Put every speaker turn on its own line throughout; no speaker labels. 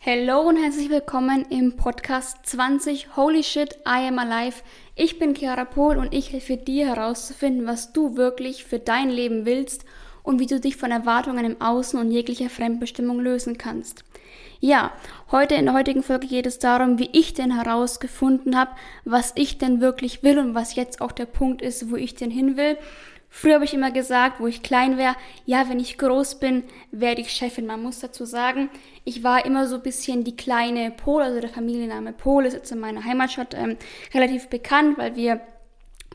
Hello und herzlich willkommen im Podcast 20 Holy Shit, I am Alive. Ich bin Chiara Pohl und ich helfe dir herauszufinden, was du wirklich für dein Leben willst und wie du dich von Erwartungen im Außen und jeglicher Fremdbestimmung lösen kannst. Ja, heute in der heutigen Folge geht es darum, wie ich denn herausgefunden habe, was ich denn wirklich will und was jetzt auch der Punkt ist, wo ich denn hin will. Früher habe ich immer gesagt, wo ich klein wäre, ja, wenn ich groß bin, werde ich Chefin. Man muss dazu sagen, ich war immer so ein bisschen die kleine Pol, also der Familienname Pol ist jetzt in meiner Heimatstadt ähm, relativ bekannt, weil wir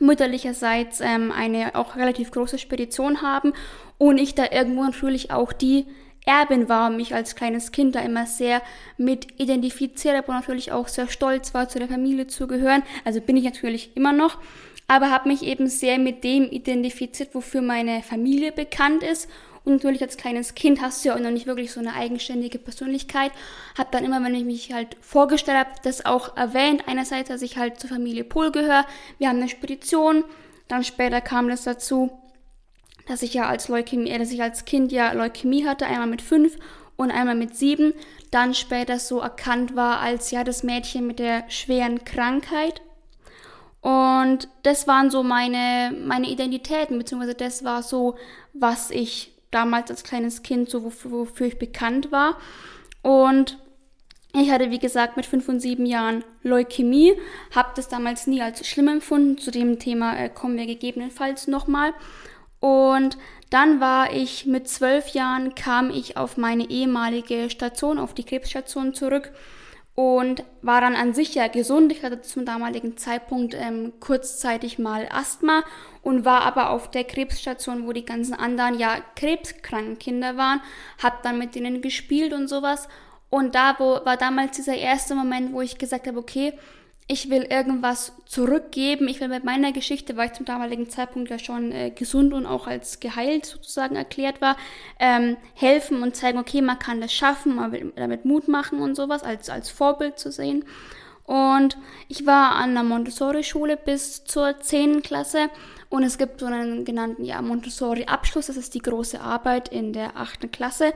mütterlicherseits ähm, eine auch relativ große Spedition haben und ich da irgendwo natürlich auch die Erbin war und mich als kleines Kind da immer sehr mit identifiziert habe und natürlich auch sehr stolz war, zu der Familie zu gehören. Also bin ich natürlich immer noch aber habe mich eben sehr mit dem identifiziert, wofür meine Familie bekannt ist. Und natürlich als kleines Kind hast du ja auch noch nicht wirklich so eine eigenständige Persönlichkeit. Hab dann immer, wenn ich mich halt vorgestellt habe, das auch erwähnt. Einerseits, dass ich halt zur Familie Pohl gehöre. Wir haben eine Spedition. Dann später kam das dazu, dass ich ja als Leukämie, äh, dass ich als Kind ja Leukämie hatte, einmal mit fünf und einmal mit sieben. Dann später so erkannt war als ja das Mädchen mit der schweren Krankheit und das waren so meine, meine Identitäten, beziehungsweise das war so, was ich damals als kleines Kind, so wofür, wofür ich bekannt war. Und ich hatte, wie gesagt, mit fünf und sieben Jahren Leukämie, habe das damals nie als schlimm empfunden. Zu dem Thema äh, kommen wir gegebenenfalls nochmal. Und dann war ich mit zwölf Jahren, kam ich auf meine ehemalige Station, auf die Krebsstation zurück und war dann an sich ja gesund. Ich hatte zum damaligen Zeitpunkt ähm, kurzzeitig mal Asthma und war aber auf der Krebsstation, wo die ganzen anderen ja krebskranken Kinder waren, hab dann mit denen gespielt und sowas. Und da wo, war damals dieser erste Moment, wo ich gesagt habe, okay, ich will irgendwas zurückgeben. Ich will mit meiner Geschichte, weil ich zum damaligen Zeitpunkt ja schon äh, gesund und auch als geheilt sozusagen erklärt war, ähm, helfen und zeigen, okay, man kann das schaffen, man will damit Mut machen und sowas, als, als Vorbild zu sehen. Und ich war an der Montessori-Schule bis zur 10. Klasse und es gibt so einen genannten ja, Montessori-Abschluss, das ist die große Arbeit in der 8. Klasse.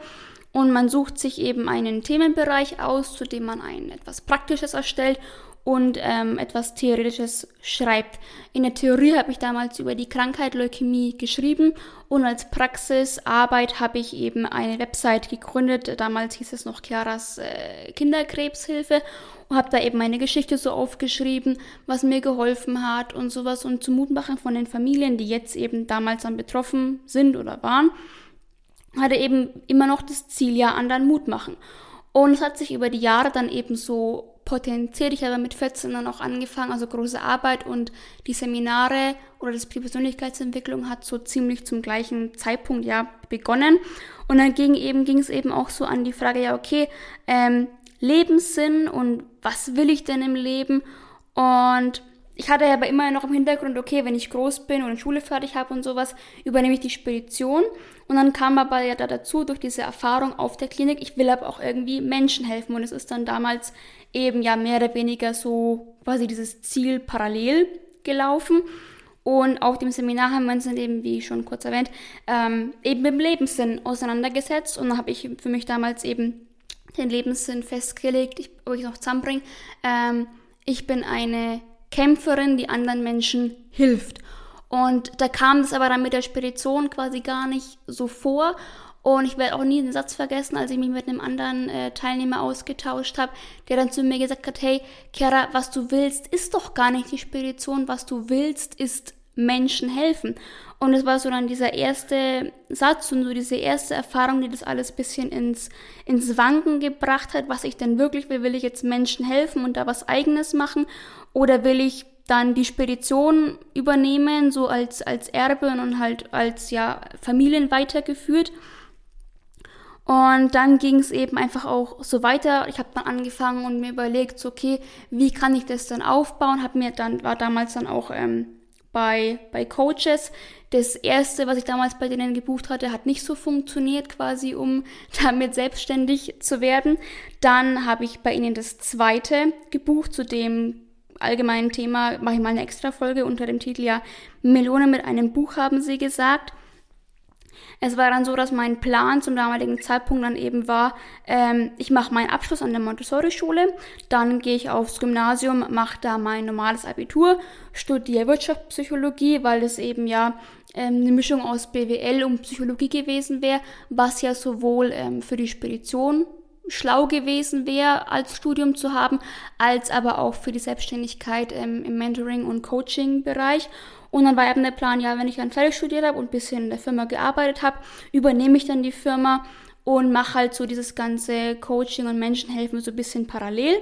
Und man sucht sich eben einen Themenbereich aus, zu dem man ein etwas Praktisches erstellt und ähm, etwas Theoretisches schreibt. In der Theorie habe ich damals über die Krankheit Leukämie geschrieben und als Praxisarbeit habe ich eben eine Website gegründet. Damals hieß es noch Chiaras äh, Kinderkrebshilfe und habe da eben meine Geschichte so aufgeschrieben, was mir geholfen hat und sowas und zum Mutmachen von den Familien, die jetzt eben damals dann betroffen sind oder waren, hatte eben immer noch das Ziel, ja, anderen Mut machen. Und es hat sich über die Jahre dann eben so potenziert. Ich habe mit 14 dann auch angefangen, also große Arbeit und die Seminare oder das Persönlichkeitsentwicklung hat so ziemlich zum gleichen Zeitpunkt ja begonnen. Und dann ging eben ging es eben auch so an die Frage, ja okay, ähm, Lebenssinn und was will ich denn im Leben? Und ich hatte aber immer noch im Hintergrund, okay, wenn ich groß bin und Schule fertig habe und sowas, übernehme ich die Spedition. Und dann kam aber ja da dazu, durch diese Erfahrung auf der Klinik, ich will aber auch irgendwie Menschen helfen. Und es ist dann damals eben ja mehr oder weniger so quasi dieses Ziel parallel gelaufen. Und auf dem Seminar haben wir uns dann eben, wie schon kurz erwähnt, ähm, eben mit dem Lebenssinn auseinandergesetzt. Und dann habe ich für mich damals eben den Lebenssinn festgelegt, ich, ob ich noch zusammenbringe. Ähm, ich bin eine Kämpferin, die anderen Menschen hilft. Und da kam das aber dann mit der Spedition quasi gar nicht so vor. Und ich werde auch nie den Satz vergessen, als ich mich mit einem anderen äh, Teilnehmer ausgetauscht habe, der dann zu mir gesagt hat, hey, Chiara, was du willst, ist doch gar nicht die Spedition, was du willst, ist Menschen helfen. Und es war so dann dieser erste Satz und so diese erste Erfahrung, die das alles bisschen ins, ins Wanken gebracht hat, was ich denn wirklich will. Will ich jetzt Menschen helfen und da was eigenes machen? Oder will ich dann die Spedition übernehmen, so als, als Erbe und halt als ja Familien weitergeführt? Und dann ging es eben einfach auch so weiter. Ich habe dann angefangen und mir überlegt, so, okay, wie kann ich das dann aufbauen? Hab mir dann war damals dann auch ähm, bei bei Coaches. Das erste, was ich damals bei denen gebucht hatte, hat nicht so funktioniert, quasi um damit selbstständig zu werden. Dann habe ich bei ihnen das zweite gebucht, zu dem allgemeinen Thema mache ich mal eine extra Folge unter dem Titel ja Melone mit einem Buch haben sie gesagt. Es war dann so, dass mein Plan zum damaligen Zeitpunkt dann eben war, ähm, ich mache meinen Abschluss an der Montessori-Schule, dann gehe ich aufs Gymnasium, mache da mein normales Abitur, studiere Wirtschaftspsychologie, weil das eben ja ähm, eine Mischung aus BWL und Psychologie gewesen wäre, was ja sowohl ähm, für die Spedition schlau gewesen wäre, als Studium zu haben, als aber auch für die Selbstständigkeit ähm, im Mentoring- und Coaching-Bereich. Und dann war eben der Plan, ja, wenn ich dann fertig studiert habe und ein bisschen in der Firma gearbeitet habe, übernehme ich dann die Firma und mache halt so dieses ganze Coaching und Menschenhelfen so ein bisschen parallel.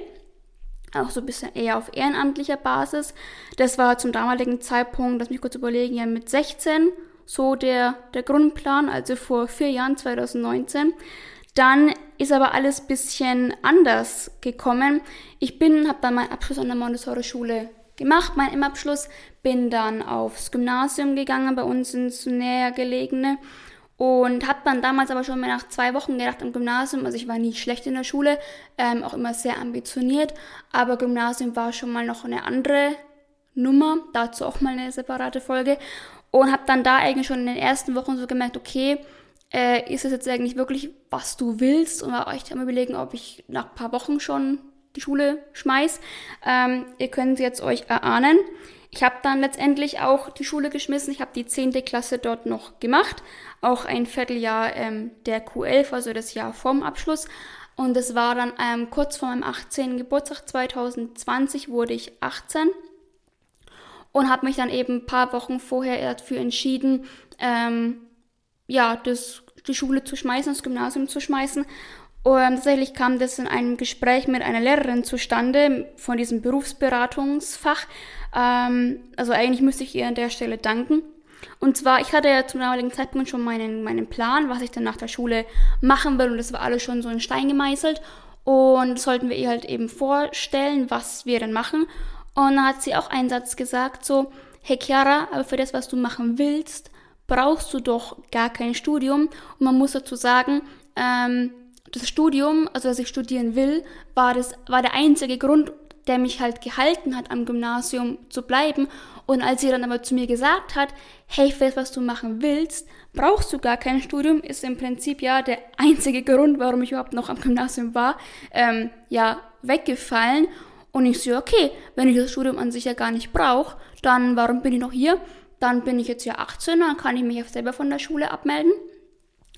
Auch so ein bisschen eher auf ehrenamtlicher Basis. Das war zum damaligen Zeitpunkt, lass mich kurz überlegen, ja mit 16 so der, der Grundplan, also vor vier Jahren, 2019. Dann ist aber alles bisschen anders gekommen. Ich bin, habe dann meinen Abschluss an der Montessori-Schule gemacht, mein Im-Abschluss, bin dann aufs Gymnasium gegangen, bei uns ins näher gelegene und habe dann damals aber schon mal nach zwei Wochen gedacht im Gymnasium, also ich war nie schlecht in der Schule, ähm, auch immer sehr ambitioniert, aber Gymnasium war schon mal noch eine andere Nummer, dazu auch mal eine separate Folge und habe dann da eigentlich schon in den ersten Wochen so gemerkt, okay, äh, ist es jetzt eigentlich wirklich, was du willst und war euch am überlegen, ob ich nach ein paar Wochen schon die Schule schmeiß. Ähm, ihr könnt jetzt euch erahnen. Ich habe dann letztendlich auch die Schule geschmissen. Ich habe die 10. Klasse dort noch gemacht. Auch ein Vierteljahr ähm, der Q11, also das Jahr vorm Abschluss. Und es war dann ähm, kurz vor meinem 18. Geburtstag 2020 wurde ich 18 und habe mich dann eben ein paar Wochen vorher dafür entschieden, ähm, ja, das, die Schule zu schmeißen, das Gymnasium zu schmeißen und tatsächlich kam das in einem Gespräch mit einer Lehrerin zustande von diesem Berufsberatungsfach. Ähm, also eigentlich müsste ich ihr an der Stelle danken. Und zwar, ich hatte ja zum damaligen Zeitpunkt schon meinen, meinen Plan, was ich dann nach der Schule machen will. Und das war alles schon so in Stein gemeißelt. Und sollten wir ihr halt eben vorstellen, was wir dann machen. Und dann hat sie auch einen Satz gesagt, so, hey Chiara, aber für das, was du machen willst, brauchst du doch gar kein Studium. Und man muss dazu sagen, ähm, das Studium, also dass ich studieren will, war, das, war der einzige Grund, der mich halt gehalten hat, am Gymnasium zu bleiben. Und als sie dann aber zu mir gesagt hat, hey, für das, was du machen willst, brauchst du gar kein Studium, ist im Prinzip ja der einzige Grund, warum ich überhaupt noch am Gymnasium war, ähm, ja, weggefallen. Und ich so, okay, wenn ich das Studium an sich ja gar nicht brauche, dann warum bin ich noch hier? Dann bin ich jetzt ja 18, dann kann ich mich auch selber von der Schule abmelden.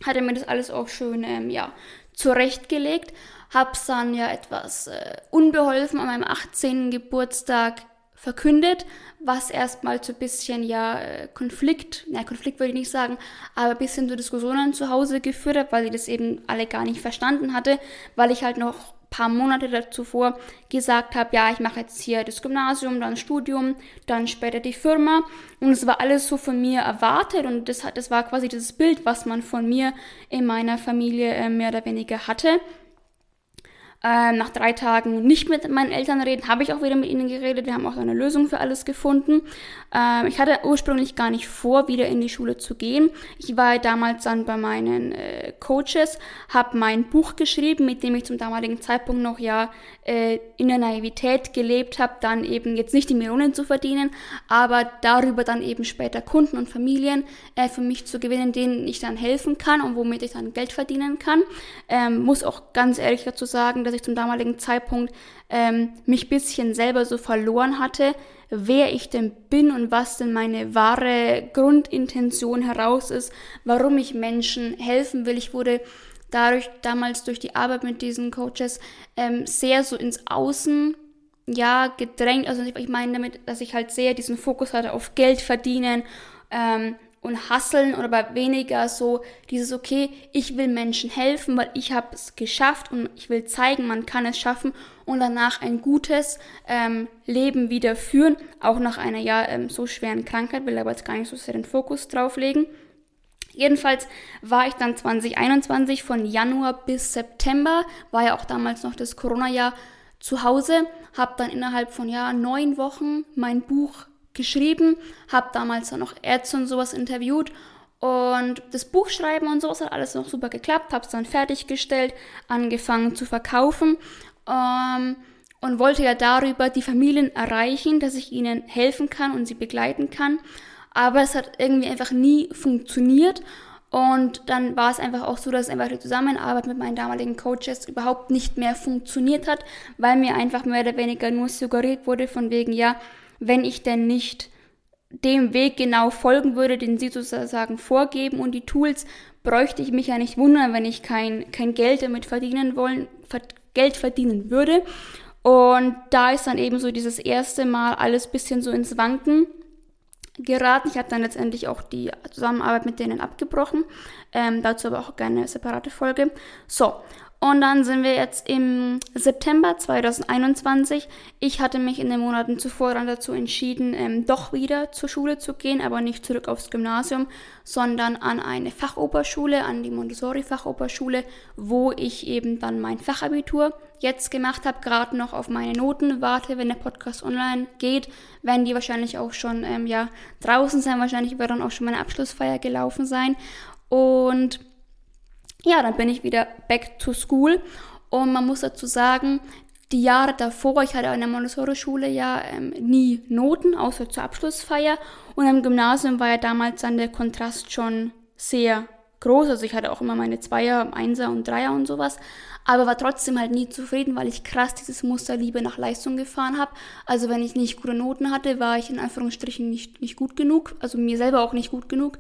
Hatte mir das alles auch schön, ähm, ja, zurechtgelegt, hab's dann ja etwas äh, unbeholfen an meinem 18. Geburtstag verkündet, was erstmal zu bisschen ja äh, Konflikt, na Konflikt würde ich nicht sagen, aber bisschen zu Diskussionen zu Hause geführt hat, weil ich das eben alle gar nicht verstanden hatte, weil ich halt noch paar Monate zuvor gesagt habe, ja, ich mache jetzt hier das Gymnasium, dann Studium, dann später die Firma und es war alles so von mir erwartet und das, das war quasi das Bild, was man von mir in meiner Familie äh, mehr oder weniger hatte. Ähm, nach drei Tagen nicht mit meinen Eltern reden, habe ich auch wieder mit ihnen geredet. Wir haben auch eine Lösung für alles gefunden. Ähm, ich hatte ursprünglich gar nicht vor, wieder in die Schule zu gehen. Ich war damals dann bei meinen äh, Coaches, habe mein Buch geschrieben, mit dem ich zum damaligen Zeitpunkt noch ja äh, in der Naivität gelebt habe, dann eben jetzt nicht die Millionen zu verdienen, aber darüber dann eben später Kunden und Familien äh, für mich zu gewinnen, denen ich dann helfen kann und womit ich dann Geld verdienen kann. Ähm, muss auch ganz ehrlich dazu sagen, dass ich zum damaligen Zeitpunkt ähm, mich bisschen selber so verloren hatte, wer ich denn bin und was denn meine wahre Grundintention heraus ist, warum ich Menschen helfen will. Ich wurde dadurch damals durch die Arbeit mit diesen Coaches ähm, sehr so ins Außen ja gedrängt. Also ich meine damit, dass ich halt sehr diesen Fokus hatte auf Geld verdienen ähm, und hasseln oder aber weniger so dieses, okay, ich will Menschen helfen, weil ich habe es geschafft und ich will zeigen, man kann es schaffen und danach ein gutes ähm, Leben wieder führen, auch nach einer ja ähm, so schweren Krankheit, will aber jetzt gar nicht so sehr den Fokus drauf legen. Jedenfalls war ich dann 2021 von Januar bis September, war ja auch damals noch das Corona-Jahr, zu Hause, habe dann innerhalb von ja neun Wochen mein Buch geschrieben, habe damals dann noch Ärzte und sowas interviewt und das Buchschreiben und sowas hat alles noch super geklappt, habe es dann fertiggestellt, angefangen zu verkaufen ähm, und wollte ja darüber die Familien erreichen, dass ich ihnen helfen kann und sie begleiten kann. Aber es hat irgendwie einfach nie funktioniert. Und dann war es einfach auch so, dass einfach die Zusammenarbeit mit meinen damaligen Coaches überhaupt nicht mehr funktioniert hat, weil mir einfach mehr oder weniger nur suggeriert wurde von wegen, ja, wenn ich denn nicht dem Weg genau folgen würde, den sie sozusagen vorgeben und die Tools, bräuchte ich mich ja nicht wundern, wenn ich kein, kein Geld damit verdienen wollen, Geld verdienen würde. Und da ist dann eben so dieses erste Mal alles bisschen so ins Wanken geraten. Ich habe dann letztendlich auch die Zusammenarbeit mit denen abgebrochen. Ähm, dazu aber auch gerne eine separate Folge. So, und dann sind wir jetzt im September 2021. Ich hatte mich in den Monaten zuvor dann dazu entschieden, ähm, doch wieder zur Schule zu gehen, aber nicht zurück aufs Gymnasium, sondern an eine Fachoberschule, an die Montessori-Fachoberschule, wo ich eben dann mein Fachabitur jetzt gemacht habe, gerade noch auf meine Noten warte, wenn der Podcast online geht, werden die wahrscheinlich auch schon ähm, ja, draußen sein, wahrscheinlich wird dann auch schon meine Abschlussfeier gelaufen sein. Und ja, dann bin ich wieder back to school. Und man muss dazu sagen, die Jahre davor, ich hatte an der Montessori-Schule ja ähm, nie Noten, außer zur Abschlussfeier. Und am Gymnasium war ja damals dann der Kontrast schon sehr groß. Also ich hatte auch immer meine Zweier, Einser und Dreier und sowas. Aber war trotzdem halt nie zufrieden, weil ich krass dieses Muster Liebe nach Leistung gefahren habe. Also wenn ich nicht gute Noten hatte, war ich in Anführungsstrichen nicht, nicht gut genug. Also mir selber auch nicht gut genug.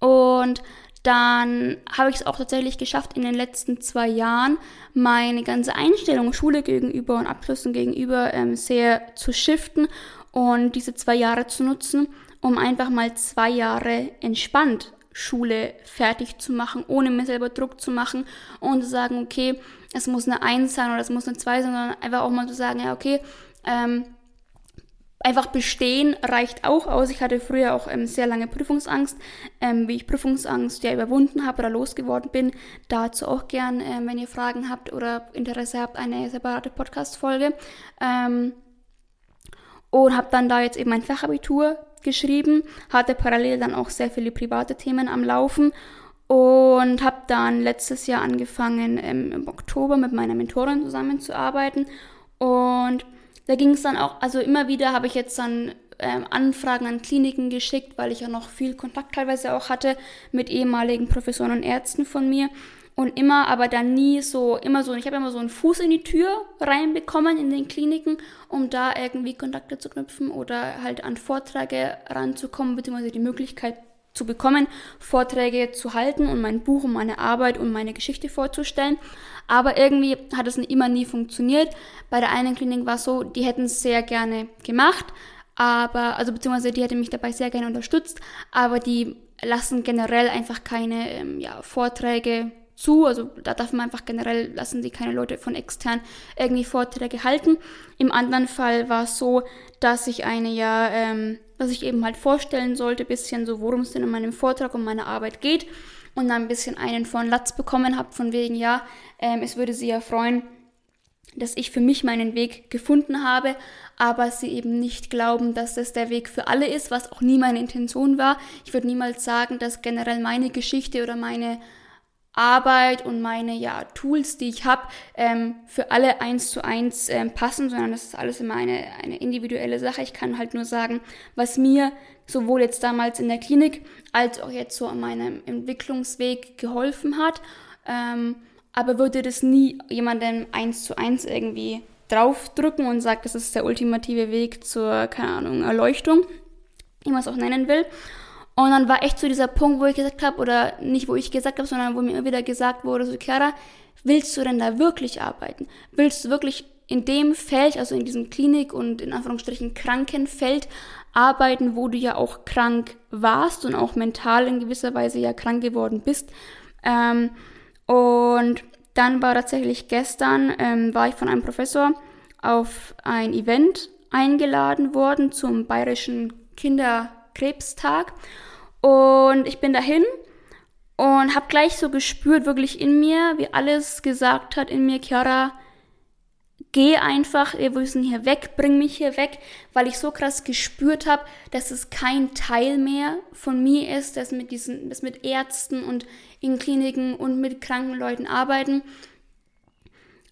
Und dann habe ich es auch tatsächlich geschafft, in den letzten zwei Jahren meine ganze Einstellung Schule gegenüber und Abschlüssen gegenüber ähm, sehr zu shiften und diese zwei Jahre zu nutzen, um einfach mal zwei Jahre entspannt Schule fertig zu machen, ohne mir selber Druck zu machen und zu sagen, okay, es muss eine Eins sein oder es muss eine Zwei sein, sondern einfach auch mal zu sagen, ja, okay, ähm, einfach bestehen reicht auch aus. Ich hatte früher auch ähm, sehr lange Prüfungsangst. Ähm, wie ich Prüfungsangst ja überwunden habe oder losgeworden bin, dazu auch gern, ähm, wenn ihr Fragen habt oder Interesse habt, eine separate Podcast-Folge. Ähm, und habe dann da jetzt eben mein Fachabitur geschrieben, hatte parallel dann auch sehr viele private Themen am Laufen und habe dann letztes Jahr angefangen, ähm, im Oktober mit meiner Mentorin zusammenzuarbeiten und da ging es dann auch, also immer wieder habe ich jetzt dann ähm, Anfragen an Kliniken geschickt, weil ich ja noch viel Kontakt teilweise auch hatte mit ehemaligen Professoren und Ärzten von mir. Und immer, aber dann nie so, immer so, ich habe immer so einen Fuß in die Tür reinbekommen in den Kliniken, um da irgendwie Kontakte zu knüpfen oder halt an Vorträge ranzukommen, beziehungsweise die Möglichkeit zu bekommen, Vorträge zu halten und mein Buch und meine Arbeit und meine Geschichte vorzustellen. Aber irgendwie hat es immer nie funktioniert. Bei der einen Klinik war es so, die hätten es sehr gerne gemacht, aber, also beziehungsweise die hätte mich dabei sehr gerne unterstützt, aber die lassen generell einfach keine ähm, ja, Vorträge zu. Also da darf man einfach generell, lassen sie keine Leute von extern irgendwie Vorträge halten. Im anderen Fall war es so, dass ich eine ja, ähm, was ich eben halt vorstellen sollte, bisschen so, worum es denn in meinem Vortrag und meiner Arbeit geht. Und dann ein bisschen einen von Latz bekommen habe, von wegen, ja, ähm, es würde sie ja freuen, dass ich für mich meinen Weg gefunden habe, aber sie eben nicht glauben, dass das der Weg für alle ist, was auch nie meine Intention war. Ich würde niemals sagen, dass generell meine Geschichte oder meine Arbeit und meine ja, Tools, die ich habe, ähm, für alle eins zu eins ähm, passen, sondern das ist alles immer eine, eine individuelle Sache. Ich kann halt nur sagen, was mir sowohl jetzt damals in der Klinik als auch jetzt so an meinem Entwicklungsweg geholfen hat. Ähm, aber würde das nie jemandem eins zu eins irgendwie draufdrücken und sagt, das ist der ultimative Weg zur, keine Ahnung, Erleuchtung, wie man es auch nennen will. Und dann war echt so dieser Punkt, wo ich gesagt habe, oder nicht wo ich gesagt habe, sondern wo mir immer wieder gesagt wurde, so Chiara, willst du denn da wirklich arbeiten? Willst du wirklich in dem Feld, also in diesem Klinik und in Anführungsstrichen Krankenfeld arbeiten, wo du ja auch krank warst und auch mental in gewisser Weise ja krank geworden bist. Ähm, und dann war tatsächlich gestern, ähm, war ich von einem Professor auf ein Event eingeladen worden zum Bayerischen Kinderkrebstag. Und ich bin dahin und habe gleich so gespürt, wirklich in mir, wie alles gesagt hat in mir, Chiara, geh einfach, wir müssen hier weg, bring mich hier weg, weil ich so krass gespürt habe, dass es kein Teil mehr von mir ist, das mit diesen, das mit Ärzten und in Kliniken und mit kranken Leuten arbeiten.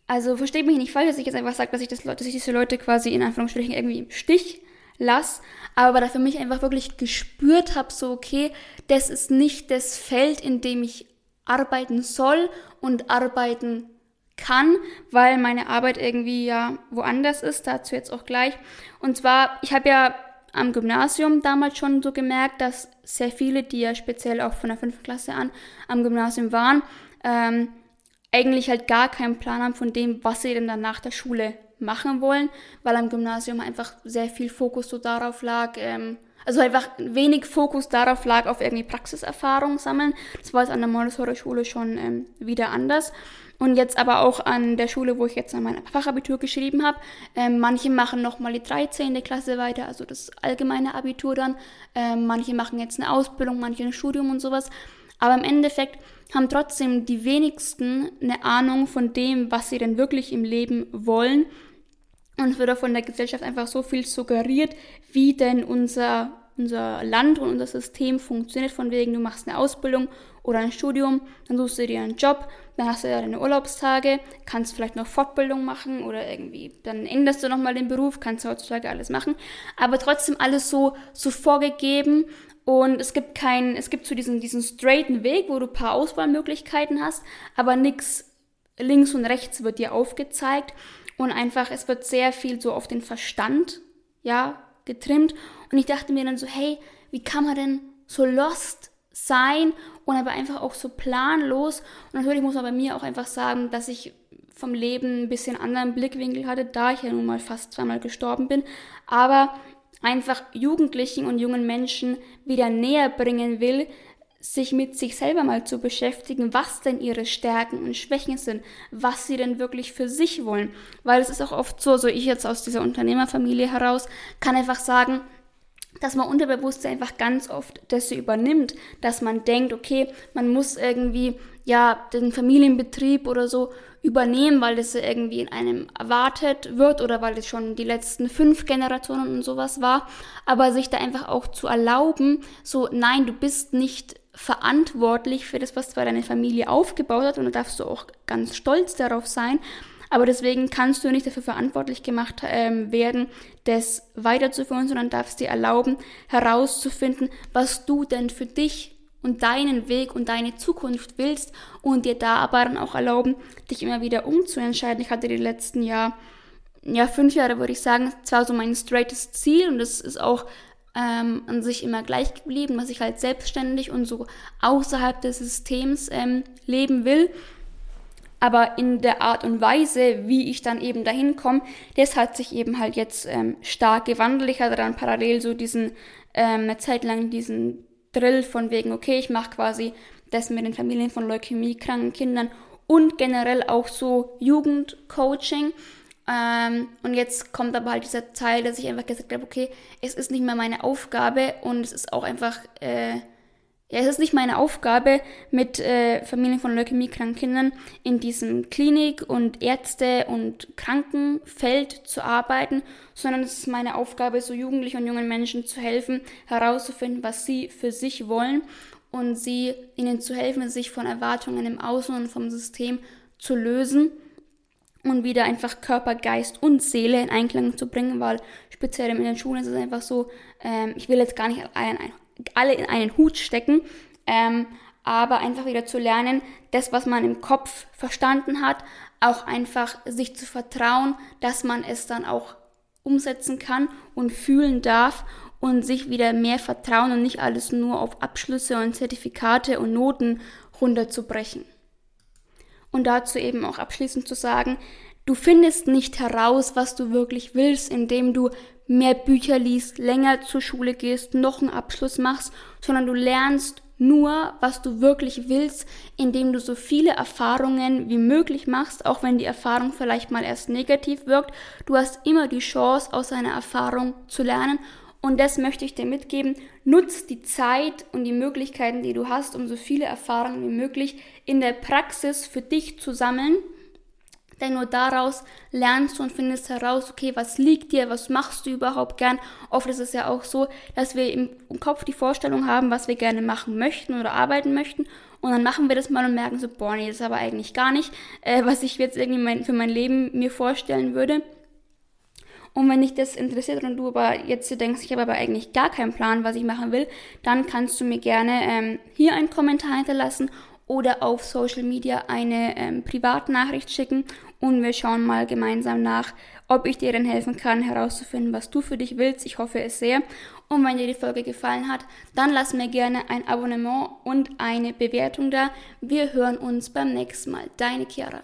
Also versteht mich nicht falsch, dass ich jetzt einfach sage, dass ich, das, dass ich diese Leute quasi in Anführungsstrichen irgendwie im Stich lasse, aber da für mich einfach wirklich gespürt habe, so okay, das ist nicht das Feld, in dem ich arbeiten soll und arbeiten kann, weil meine Arbeit irgendwie ja woanders ist, dazu jetzt auch gleich. Und zwar, ich habe ja am Gymnasium damals schon so gemerkt, dass sehr viele, die ja speziell auch von der 5. Klasse an am Gymnasium waren, ähm, eigentlich halt gar keinen Plan haben von dem, was sie denn dann nach der Schule machen wollen, weil am Gymnasium einfach sehr viel Fokus so darauf lag, ähm, also einfach wenig Fokus darauf lag, auf irgendwie Praxiserfahrung sammeln. Das war jetzt an der Montessori-Schule schon ähm, wieder anders. Und jetzt aber auch an der Schule, wo ich jetzt mein Fachabitur geschrieben habe. Ähm, manche machen nochmal die 13. Klasse weiter, also das allgemeine Abitur dann. Ähm, manche machen jetzt eine Ausbildung, manche ein Studium und sowas. Aber im Endeffekt haben trotzdem die wenigsten eine Ahnung von dem, was sie denn wirklich im Leben wollen. Und es wird auch von der Gesellschaft einfach so viel suggeriert, wie denn unser, unser Land und unser System funktioniert. Von wegen, du machst eine Ausbildung oder ein Studium, dann suchst du dir einen Job, dann hast du ja deine Urlaubstage, kannst vielleicht noch Fortbildung machen oder irgendwie, dann änderst du nochmal den Beruf, kannst heutzutage alles machen. Aber trotzdem alles so, so vorgegeben und es gibt keinen, es gibt so diesen, diesen straighten Weg, wo du ein paar Auswahlmöglichkeiten hast, aber nichts links und rechts wird dir aufgezeigt. Und einfach, es wird sehr viel so auf den Verstand, ja, getrimmt. Und ich dachte mir dann so, hey, wie kann man denn so lost sein und aber einfach auch so planlos? Und natürlich muss man bei mir auch einfach sagen, dass ich vom Leben ein bisschen anderen Blickwinkel hatte, da ich ja nun mal fast zweimal gestorben bin. Aber einfach Jugendlichen und jungen Menschen wieder näher bringen will, sich mit sich selber mal zu beschäftigen, was denn ihre Stärken und Schwächen sind, was sie denn wirklich für sich wollen. Weil es ist auch oft so, so ich jetzt aus dieser Unternehmerfamilie heraus, kann einfach sagen, dass man unterbewusst einfach ganz oft das übernimmt, dass man denkt, okay, man muss irgendwie ja den Familienbetrieb oder so übernehmen, weil das irgendwie in einem erwartet wird oder weil es schon die letzten fünf Generationen und sowas war, aber sich da einfach auch zu erlauben, so nein, du bist nicht verantwortlich für das, was zwar deine Familie aufgebaut hat und da darfst du auch ganz stolz darauf sein, aber deswegen kannst du nicht dafür verantwortlich gemacht ähm, werden, das weiterzuführen, sondern darfst dir erlauben, herauszufinden, was du denn für dich und deinen Weg und deine Zukunft willst und dir da aber dann auch erlauben, dich immer wieder umzuentscheiden. Ich hatte die letzten Jahr, ja, fünf Jahre würde ich sagen, zwar so mein straightest Ziel und das ist auch ähm, an sich immer gleich geblieben, dass ich halt selbstständig und so außerhalb des Systems ähm, leben will. Aber in der Art und Weise, wie ich dann eben dahin komme, das hat sich eben halt jetzt ähm, stark gewandelt. Ich hatte dann parallel so diesen, ähm, eine Zeit lang diesen Drill von wegen, okay, ich mache quasi das mit den Familien von leukämiekranken Kindern und generell auch so Jugendcoaching. Ähm, und jetzt kommt aber halt dieser Teil, dass ich einfach gesagt habe, okay, es ist nicht mehr meine Aufgabe und es ist auch einfach, äh, ja, es ist nicht meine Aufgabe, mit äh, Familien von leukämiekranken Kindern in diesem Klinik- und Ärzte- und Krankenfeld zu arbeiten, sondern es ist meine Aufgabe, so Jugendlichen und jungen Menschen zu helfen, herauszufinden, was sie für sich wollen und sie ihnen zu helfen, sich von Erwartungen im Außen und vom System zu lösen und wieder einfach Körper, Geist und Seele in Einklang zu bringen, weil speziell in den Schulen ist es einfach so, ähm, ich will jetzt gar nicht alle in einen Hut stecken, ähm, aber einfach wieder zu lernen, das, was man im Kopf verstanden hat, auch einfach sich zu vertrauen, dass man es dann auch umsetzen kann und fühlen darf und sich wieder mehr vertrauen und nicht alles nur auf Abschlüsse und Zertifikate und Noten runterzubrechen. Und dazu eben auch abschließend zu sagen, du findest nicht heraus, was du wirklich willst, indem du mehr Bücher liest, länger zur Schule gehst, noch einen Abschluss machst, sondern du lernst nur, was du wirklich willst, indem du so viele Erfahrungen wie möglich machst, auch wenn die Erfahrung vielleicht mal erst negativ wirkt. Du hast immer die Chance, aus einer Erfahrung zu lernen und das möchte ich dir mitgeben. Nutz die Zeit und die Möglichkeiten, die du hast, um so viele Erfahrungen wie möglich in der Praxis für dich zu sammeln. Denn nur daraus lernst du und findest heraus, okay, was liegt dir, was machst du überhaupt gern. Oft ist es ja auch so, dass wir im Kopf die Vorstellung haben, was wir gerne machen möchten oder arbeiten möchten. Und dann machen wir das mal und merken so, boah, nee, das ist aber eigentlich gar nicht, äh, was ich jetzt irgendwie mein, für mein Leben mir vorstellen würde. Und wenn dich das interessiert und du aber jetzt denkst, ich habe aber eigentlich gar keinen Plan, was ich machen will, dann kannst du mir gerne ähm, hier einen Kommentar hinterlassen oder auf Social Media eine ähm, Privatnachricht schicken und wir schauen mal gemeinsam nach, ob ich dir dann helfen kann, herauszufinden, was du für dich willst. Ich hoffe es sehr. Und wenn dir die Folge gefallen hat, dann lass mir gerne ein Abonnement und eine Bewertung da. Wir hören uns beim nächsten Mal. Deine Chiara.